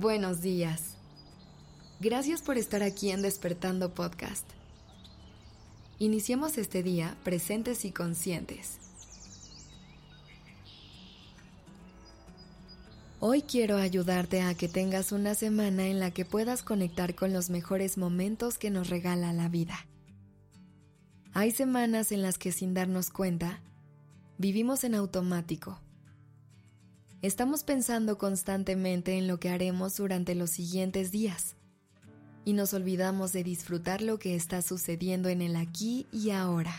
Buenos días. Gracias por estar aquí en Despertando Podcast. Iniciemos este día presentes y conscientes. Hoy quiero ayudarte a que tengas una semana en la que puedas conectar con los mejores momentos que nos regala la vida. Hay semanas en las que sin darnos cuenta, vivimos en automático Estamos pensando constantemente en lo que haremos durante los siguientes días y nos olvidamos de disfrutar lo que está sucediendo en el aquí y ahora.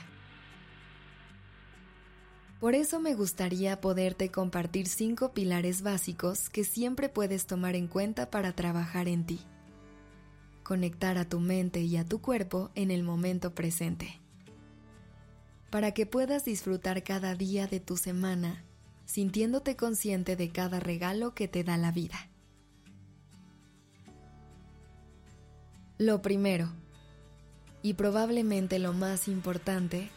Por eso me gustaría poderte compartir cinco pilares básicos que siempre puedes tomar en cuenta para trabajar en ti. Conectar a tu mente y a tu cuerpo en el momento presente. Para que puedas disfrutar cada día de tu semana sintiéndote consciente de cada regalo que te da la vida. Lo primero, y probablemente lo más importante,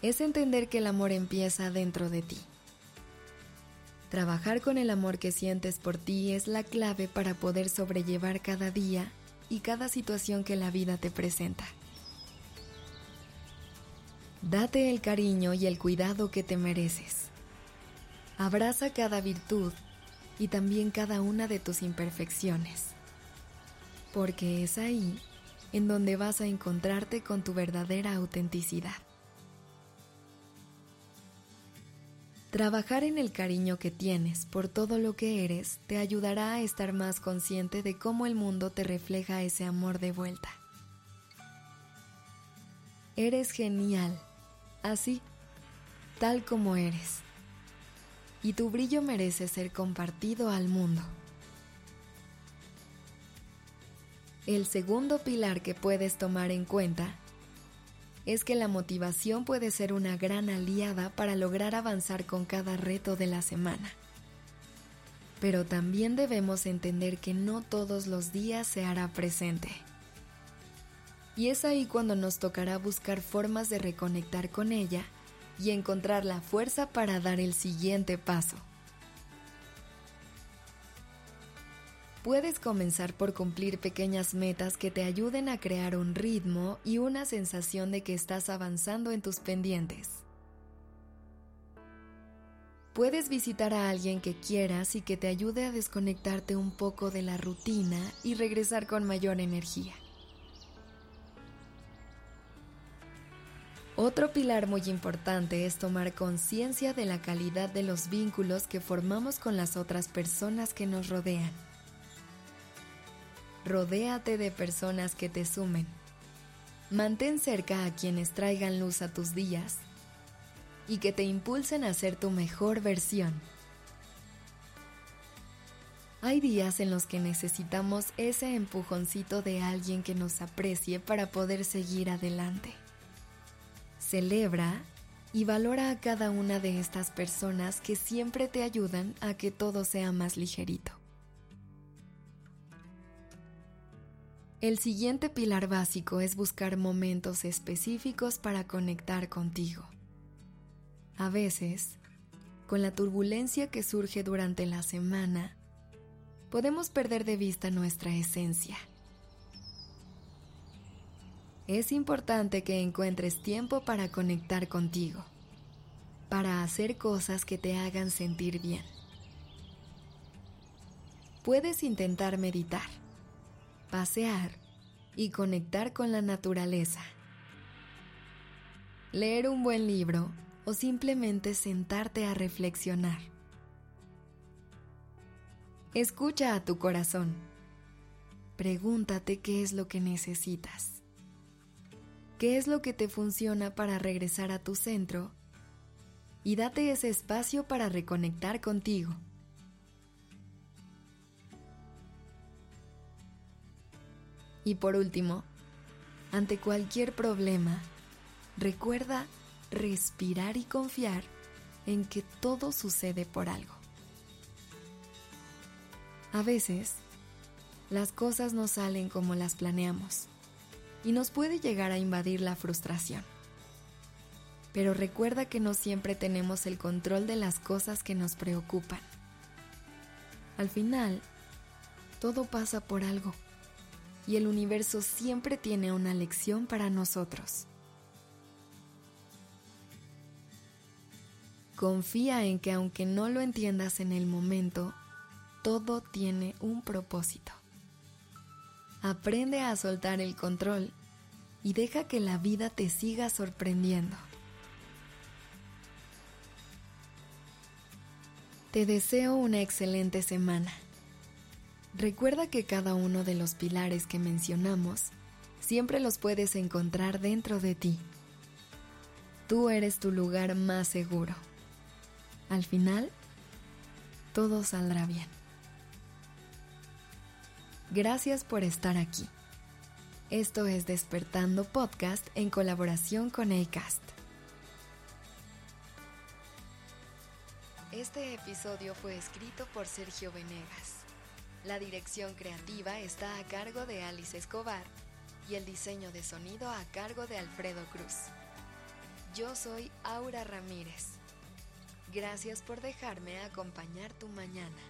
es entender que el amor empieza dentro de ti. Trabajar con el amor que sientes por ti es la clave para poder sobrellevar cada día y cada situación que la vida te presenta. Date el cariño y el cuidado que te mereces. Abraza cada virtud y también cada una de tus imperfecciones, porque es ahí en donde vas a encontrarte con tu verdadera autenticidad. Trabajar en el cariño que tienes por todo lo que eres te ayudará a estar más consciente de cómo el mundo te refleja ese amor de vuelta. Eres genial, así, tal como eres y tu brillo merece ser compartido al mundo. El segundo pilar que puedes tomar en cuenta es que la motivación puede ser una gran aliada para lograr avanzar con cada reto de la semana. Pero también debemos entender que no todos los días se hará presente. Y es ahí cuando nos tocará buscar formas de reconectar con ella y encontrar la fuerza para dar el siguiente paso. Puedes comenzar por cumplir pequeñas metas que te ayuden a crear un ritmo y una sensación de que estás avanzando en tus pendientes. Puedes visitar a alguien que quieras y que te ayude a desconectarte un poco de la rutina y regresar con mayor energía. Otro pilar muy importante es tomar conciencia de la calidad de los vínculos que formamos con las otras personas que nos rodean. Rodéate de personas que te sumen. Mantén cerca a quienes traigan luz a tus días y que te impulsen a ser tu mejor versión. Hay días en los que necesitamos ese empujoncito de alguien que nos aprecie para poder seguir adelante. Celebra y valora a cada una de estas personas que siempre te ayudan a que todo sea más ligerito. El siguiente pilar básico es buscar momentos específicos para conectar contigo. A veces, con la turbulencia que surge durante la semana, podemos perder de vista nuestra esencia es importante que encuentres tiempo para conectar contigo, para hacer cosas que te hagan sentir bien. Puedes intentar meditar, pasear y conectar con la naturaleza. Leer un buen libro o simplemente sentarte a reflexionar. Escucha a tu corazón. Pregúntate qué es lo que necesitas qué es lo que te funciona para regresar a tu centro y date ese espacio para reconectar contigo. Y por último, ante cualquier problema, recuerda respirar y confiar en que todo sucede por algo. A veces, las cosas no salen como las planeamos y nos puede llegar a invadir la frustración. Pero recuerda que no siempre tenemos el control de las cosas que nos preocupan. Al final, Todo pasa por algo y el universo siempre tiene una lección para nosotros. Confía en que aunque no lo entiendas en el momento, todo tiene un propósito. Aprende a soltar el control y deja que la vida te siga sorprendiendo. Te deseo una excelente semana. Recuerda que cada uno de los pilares que mencionamos siempre los puedes encontrar dentro de ti. Tú eres tu lugar más seguro. Al final, todo saldrá bien. Gracias por estar aquí. Esto es Despertando Podcast en colaboración con ACAST. Este episodio fue escrito por Sergio Venegas. La dirección creativa está a cargo de Alice Escobar y el diseño de sonido a cargo de Alfredo Cruz. Yo soy Aura Ramírez. Gracias por dejarme acompañar tu mañana.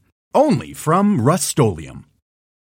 Only from Rust